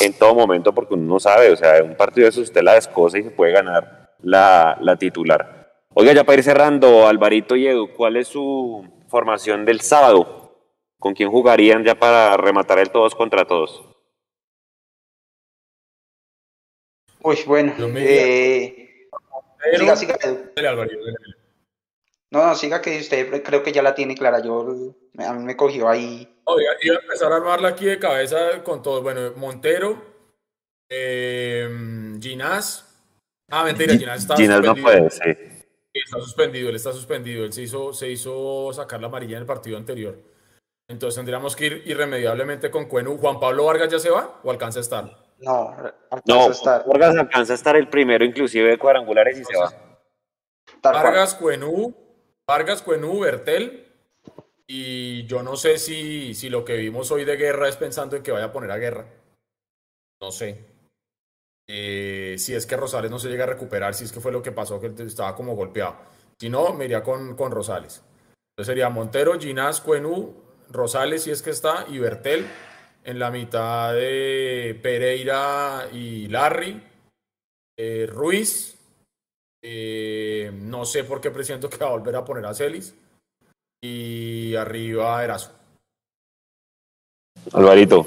[SPEAKER 1] en todo momento porque uno no sabe, o sea, un partido de eso usted la descosa y se puede ganar la, la titular. Oiga, ya para ir cerrando, Alvarito y Edu, ¿cuál es su formación del sábado? ¿Con quién jugarían ya para rematar el todos contra todos?
[SPEAKER 8] Uy, bueno, eh, siga, siga. No, no, siga que usted creo que ya la tiene clara. Yo, a mí me cogió ahí.
[SPEAKER 2] iba a empezar a armarla aquí de cabeza con todo. Bueno, Montero, eh, Ginás. Ah, mentira, Ginás está
[SPEAKER 1] Ginás no puede, sí.
[SPEAKER 2] Está suspendido, él está suspendido. Él se hizo, se hizo sacar la amarilla en el partido anterior. Entonces tendríamos que ir irremediablemente con Cuenu. ¿Juan Pablo Vargas ya se va o alcanza a estar?
[SPEAKER 8] No,
[SPEAKER 1] alcanza a estar. Vargas alcanza a estar el primero, inclusive de cuadrangulares y se va.
[SPEAKER 2] Vargas, Cuenú, Vargas, Cuenú, Bertel. Y yo no sé si, si lo que vimos hoy de guerra es pensando en que vaya a poner a guerra. No sé. Eh, si es que Rosales no se llega a recuperar, si es que fue lo que pasó, que estaba como golpeado. Si no, me iría con, con Rosales. Entonces sería Montero, Ginás, Cuenú, Rosales, si es que está, y Bertel. En la mitad de Pereira y Larry. Eh, Ruiz. Eh, no sé por qué presiento que va a volver a poner a Celis. Y arriba Erazo.
[SPEAKER 1] Alvarito.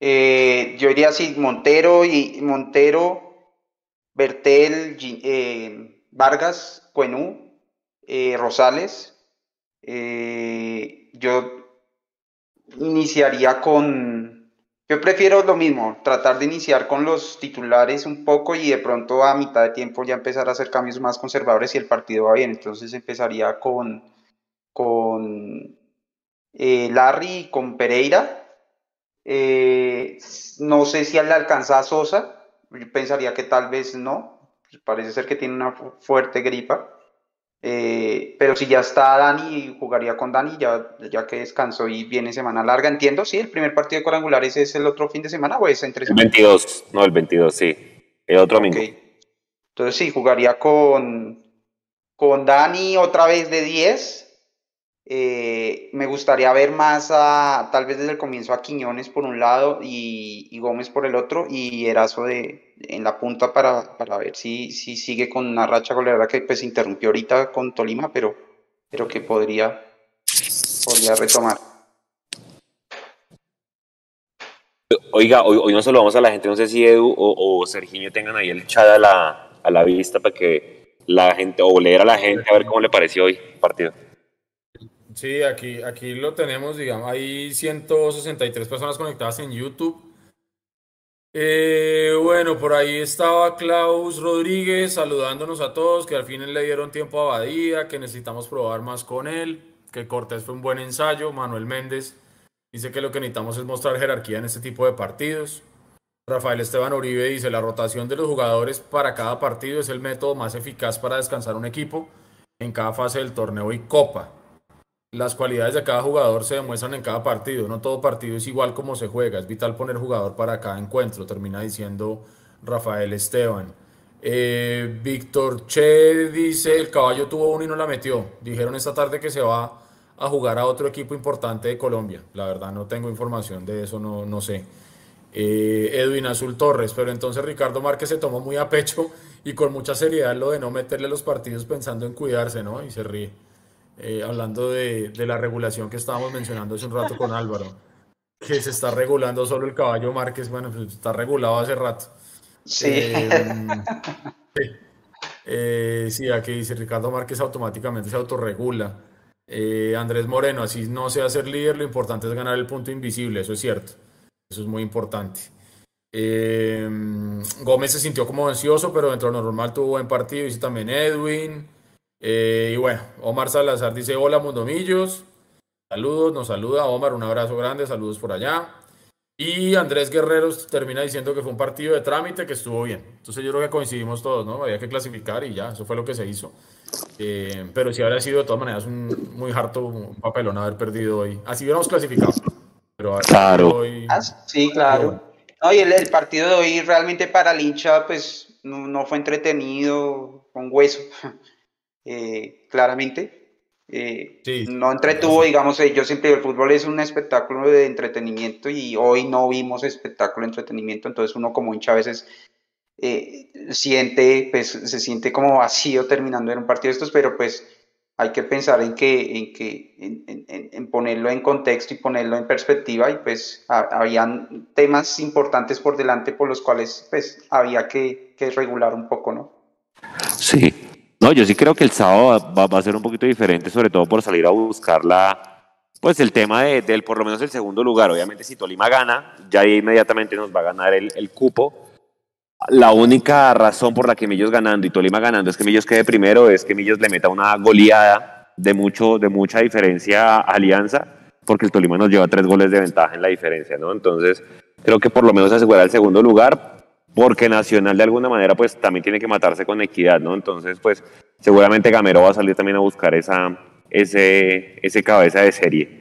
[SPEAKER 8] Eh, yo diría así, Montero y Montero, Bertel, Vargas, Cuenú, Rosales, eh, yo iniciaría con, yo prefiero lo mismo, tratar de iniciar con los titulares un poco y de pronto a mitad de tiempo ya empezar a hacer cambios más conservadores y el partido va bien. Entonces empezaría con, con eh, Larry y con Pereira. Eh, no sé si le alcanza a Sosa, yo pensaría que tal vez no, parece ser que tiene una fuerte gripa. Eh, pero si ya está Dani, jugaría con Dani, ya, ya que descansó y viene semana larga. Entiendo, sí, el primer partido de cuadrangulares es el otro fin de semana o es entre
[SPEAKER 1] El 22, no, el 22, sí. El otro domingo.
[SPEAKER 8] Entonces sí, jugaría con, con Dani otra vez de 10 eh, me gustaría ver más a, tal vez desde el comienzo a Quiñones por un lado y, Gómez por el otro y Erazo de, en la punta para, para ver si, si, sigue con una racha goleadora que pues interrumpió ahorita con Tolima, pero, pero que podría, podría retomar.
[SPEAKER 1] Oiga, hoy, hoy no saludamos a la gente, no sé si Edu o, o Serginho tengan ahí el chat a la, a la vista para que la gente, o leer a la gente a ver cómo le pareció hoy el partido.
[SPEAKER 2] Sí, aquí, aquí lo tenemos, digamos, hay 163 personas conectadas en YouTube. Eh, bueno, por ahí estaba Klaus Rodríguez saludándonos a todos, que al fin le dieron tiempo a Badía, que necesitamos probar más con él, que Cortés fue un buen ensayo. Manuel Méndez dice que lo que necesitamos es mostrar jerarquía en este tipo de partidos. Rafael Esteban Uribe dice, la rotación de los jugadores para cada partido es el método más eficaz para descansar un equipo en cada fase del torneo y copa las cualidades de cada jugador se demuestran en cada partido. No todo partido es igual como se juega. Es vital poner jugador para cada encuentro, termina diciendo Rafael Esteban. Eh, Víctor Che dice, el caballo tuvo uno y no la metió. Dijeron esta tarde que se va a jugar a otro equipo importante de Colombia. La verdad no tengo información de eso, no, no sé. Eh, Edwin Azul Torres, pero entonces Ricardo Márquez se tomó muy a pecho y con mucha seriedad lo de no meterle los partidos pensando en cuidarse, ¿no? Y se ríe. Eh, hablando de, la regulación que estábamos mencionando hace un rato con Álvaro, que se está regulando solo el caballo Márquez, bueno, pues está regulado hace rato.
[SPEAKER 8] Sí.
[SPEAKER 2] Eh, eh, sí, aquí dice Ricardo Márquez automáticamente se autorregula. Andrés Moreno, así no sea ser líder, lo importante es ganar el punto invisible, eso es cierto. Eso es muy importante. Gómez se sintió como ansioso, pero dentro de lo normal tuvo buen partido. Dice también Edwin. Eh, y bueno, Omar Salazar dice, hola Mundomillos, saludos, nos saluda Omar, un abrazo grande, saludos por allá. Y Andrés Guerreros termina diciendo que fue un partido de trámite que estuvo bien. Entonces yo creo que coincidimos todos, ¿no? Había que clasificar y ya, eso fue lo que se hizo. Eh, pero sí habría sido de todas maneras un muy harto un papelón haber perdido hoy. Así hubiéramos clasificado. Pero
[SPEAKER 1] claro.
[SPEAKER 8] Hoy... Ah, sí, claro. No, y el, partido de hoy realmente para el hincha, pues no, no fue entretenido, con hueso. Eh, claramente. Eh, no entretuvo, digamos, eh, yo siempre digo, el fútbol es un espectáculo de entretenimiento y hoy no vimos espectáculo de entretenimiento, entonces uno como hincha a veces siente, pues se siente como vacío terminando en un partido de estos, pero pues hay que pensar en que, en, que en, ponerlo en contexto y ponerlo en perspectiva y pues habían temas importantes por delante por los cuales pues había que, que regular un poco, ¿no?
[SPEAKER 1] Sí. No, yo sí creo que el sábado va, a ser un poquito diferente, sobre todo por salir a buscar la, pues el tema de, del por lo menos el segundo lugar. Obviamente, si Tolima gana, ya inmediatamente nos va a ganar el, el cupo. La única razón por la que Millos ganando y Tolima ganando es que Millos quede primero, es que Millos le meta una goleada de, mucho, de mucha diferencia a Alianza, porque el Tolima nos lleva tres goles de ventaja en la diferencia, ¿no? Entonces, creo que por lo menos asegurar el segundo lugar, porque Nacional de alguna manera pues también tiene que matarse con equidad, ¿no? Entonces, pues seguramente Gamero va a salir también a buscar esa, ese, ese cabeza de serie.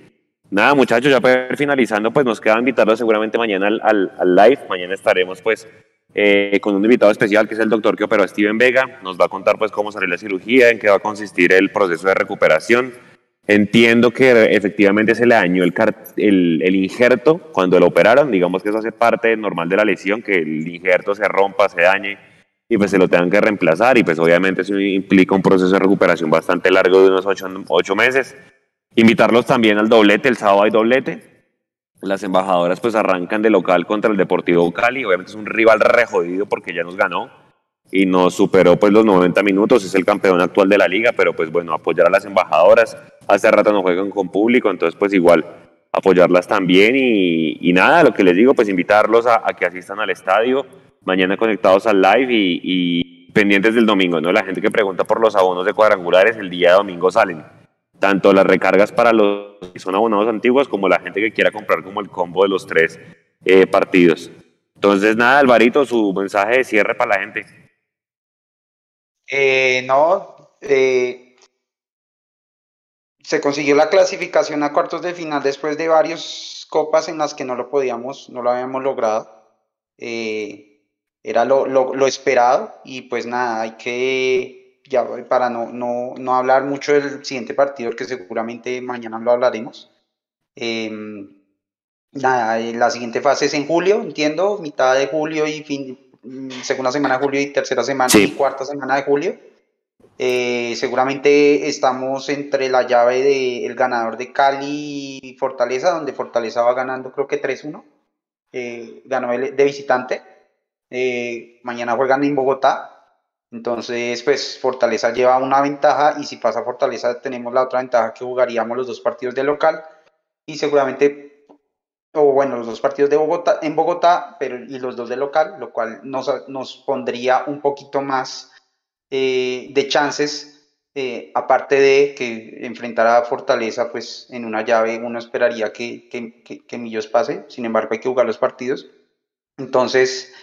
[SPEAKER 1] Nada, muchachos, ya para ir finalizando, pues nos queda invitarlos seguramente mañana al, al, al live. Mañana estaremos pues eh, con un invitado especial que es el doctor que operó a Steven Vega. Nos va a contar pues cómo salió la cirugía, en qué va a consistir el proceso de recuperación. Entiendo que efectivamente se le dañó el, el, el, injerto cuando lo operaron. Digamos que eso hace parte normal de la lesión, que el injerto se rompa, se dañe y pues se lo tengan que reemplazar. Y pues obviamente eso implica un proceso de recuperación bastante largo de unos ocho, ocho meses. Invitarlos también al doblete, el sábado hay doblete. Las embajadoras pues arrancan de local contra el Deportivo Cali. Obviamente es un rival re jodido porque ya nos ganó y nos superó pues los 90 minutos. Es el campeón actual de la liga, pero pues bueno, apoyar a las embajadoras. Hace rato no juegan con público, entonces pues igual apoyarlas también. Y, y nada, lo que les digo, pues invitarlos a, que asistan al estadio. Mañana conectados al live y, y pendientes del domingo, ¿no? La gente que pregunta por los abonos de cuadrangulares, el día de domingo salen tanto las recargas para los que son abonados antiguos como la gente que quiera comprar como el combo de los tres eh, partidos. Entonces, nada, Alvarito, su mensaje de cierre para la gente.
[SPEAKER 8] Eh, no, eh, se consiguió la clasificación a cuartos de final después de varias copas en las que no lo podíamos, no lo habíamos logrado. Eh, era lo, lo, lo esperado y pues nada, hay que ya para no, no, no, hablar mucho del siguiente partido, que seguramente mañana lo hablaremos. Eh, nada, la siguiente fase es en julio, entiendo, mitad de julio y fin, segunda semana de julio y tercera semana sí. y cuarta semana de julio. Eh, seguramente estamos entre la llave del el ganador de Cali y Fortaleza, donde Fortaleza va ganando creo que 3-1. Eh, ganó el, de visitante. Eh, mañana juegan en Bogotá. Entonces, pues Fortaleza lleva una ventaja y si pasa Fortaleza tenemos la otra ventaja que jugaríamos los dos partidos de local y seguramente, o bueno, los dos partidos de Bogotá, en Bogotá pero, y los dos de local, lo cual nos, nos pondría un poquito más eh, de chances, eh, aparte de que enfrentar a Fortaleza, pues en una llave uno esperaría que, que, que, que Millos pase, sin embargo hay que jugar los partidos. Entonces,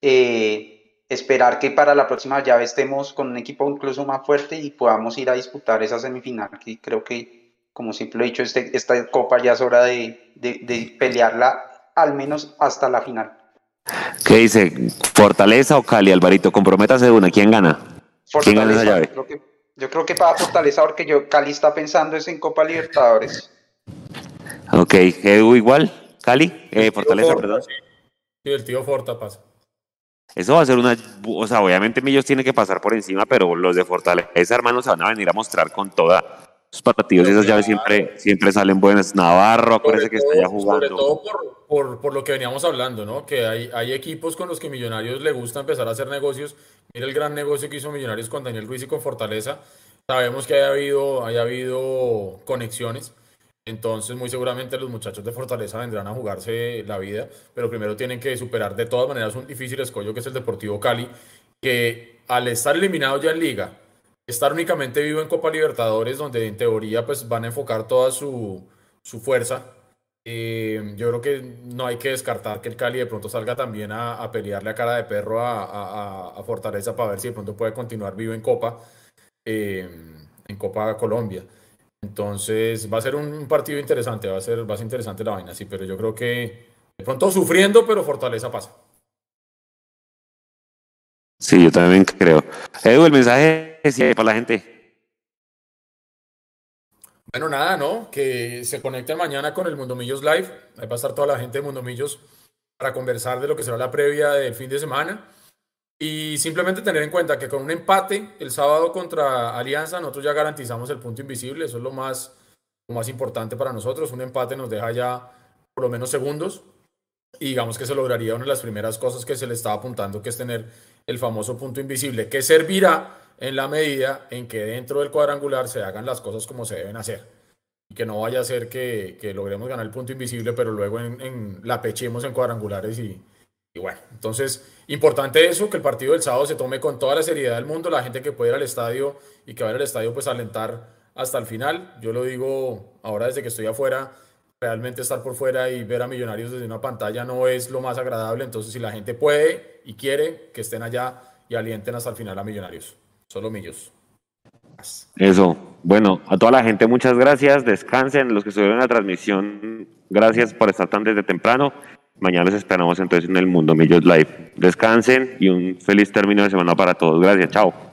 [SPEAKER 8] eh, esperar que para la próxima llave estemos con un equipo incluso más fuerte y podamos ir a disputar esa semifinal, que creo que, como siempre lo he dicho, este, esta copa ya es hora de, de, de, pelearla al menos hasta la final.
[SPEAKER 1] ¿Qué dice? ¿Fortaleza o Cali, Alvarito? Comprométase de una, ¿quién gana?
[SPEAKER 8] Fortaleza, ¿Quién gana esa llave? Yo creo, que, yo creo que para Fortaleza, porque yo, Cali está pensando es en Copa Libertadores.
[SPEAKER 1] Ok, Edu igual, Cali, eh, Fortaleza,
[SPEAKER 2] Forta,
[SPEAKER 1] perdón.
[SPEAKER 2] Sí. sí, el tío Forta pasa.
[SPEAKER 1] Eso va a ser una, o sea, obviamente Millos tiene que pasar por encima, pero los de Fortaleza, hermanos, se van a venir a mostrar con toda. Los partidos, esas llaves siempre, siempre salen buenas. Navarro, acuérdense que está ya jugando.
[SPEAKER 2] Sobre todo por, por, por, lo que veníamos hablando, ¿no? Que hay, hay equipos con los que Millonarios le gusta empezar a hacer negocios. Mira el gran negocio que hizo Millonarios con Daniel Ruiz y con Fortaleza. Sabemos que haya habido, haya habido conexiones. Entonces, muy seguramente los muchachos de Fortaleza vendrán a jugarse la vida, pero primero tienen que superar de todas maneras un difícil escollo que es el Deportivo Cali, que al estar eliminado ya en Liga, estar únicamente vivo en Copa Libertadores, donde en teoría pues van a enfocar toda su, su fuerza, eh, yo creo que no hay que descartar que el Cali de pronto salga también a, a pelearle a cara de perro a, a, Fortaleza para ver si de pronto puede continuar vivo en Copa, eh, en Copa Colombia. Entonces va a ser un partido interesante, va a ser, va a ser interesante la vaina, sí, pero yo creo que de pronto sufriendo, pero Fortaleza pasa.
[SPEAKER 1] Sí, yo también creo. Edu, el mensaje es para la gente.
[SPEAKER 2] Bueno, nada, ¿no? Que se conecten mañana con el Mundo Millos Live. Ahí va a estar toda la gente de Mundo Millos para conversar de lo que será la previa del fin de semana. Y simplemente tener en cuenta que con un empate el sábado contra Alianza, nosotros ya garantizamos el punto invisible. Eso es lo más, lo más importante para nosotros. Un empate nos deja ya por lo menos segundos. Y digamos que se lograría una de las primeras cosas que se le estaba apuntando, que es tener el famoso punto invisible, que servirá en la medida en que dentro del cuadrangular se hagan las cosas como se deben hacer. Y que no vaya a ser que, logremos ganar el punto invisible, pero luego en, la pechemos en cuadrangulares y, y bueno, entonces, importante eso, que el partido del sábado se tome con toda la seriedad del mundo, la gente que puede ir al estadio y que va a ir al estadio pues alentar hasta el final. Yo lo digo ahora desde que estoy afuera, realmente estar por fuera y ver a Millonarios desde una pantalla no es lo más agradable, entonces si la gente puede y quiere, que estén allá y alienten hasta el final a Millonarios. Solo Millos.
[SPEAKER 1] Eso. Bueno, a toda la gente muchas gracias. Descansen. Los que estuvieron en la transmisión, gracias por estar tan desde temprano. Mañana les esperamos entonces en el Mundo Millos Live. Descansen y un feliz término de semana para todos. Gracias. Chao.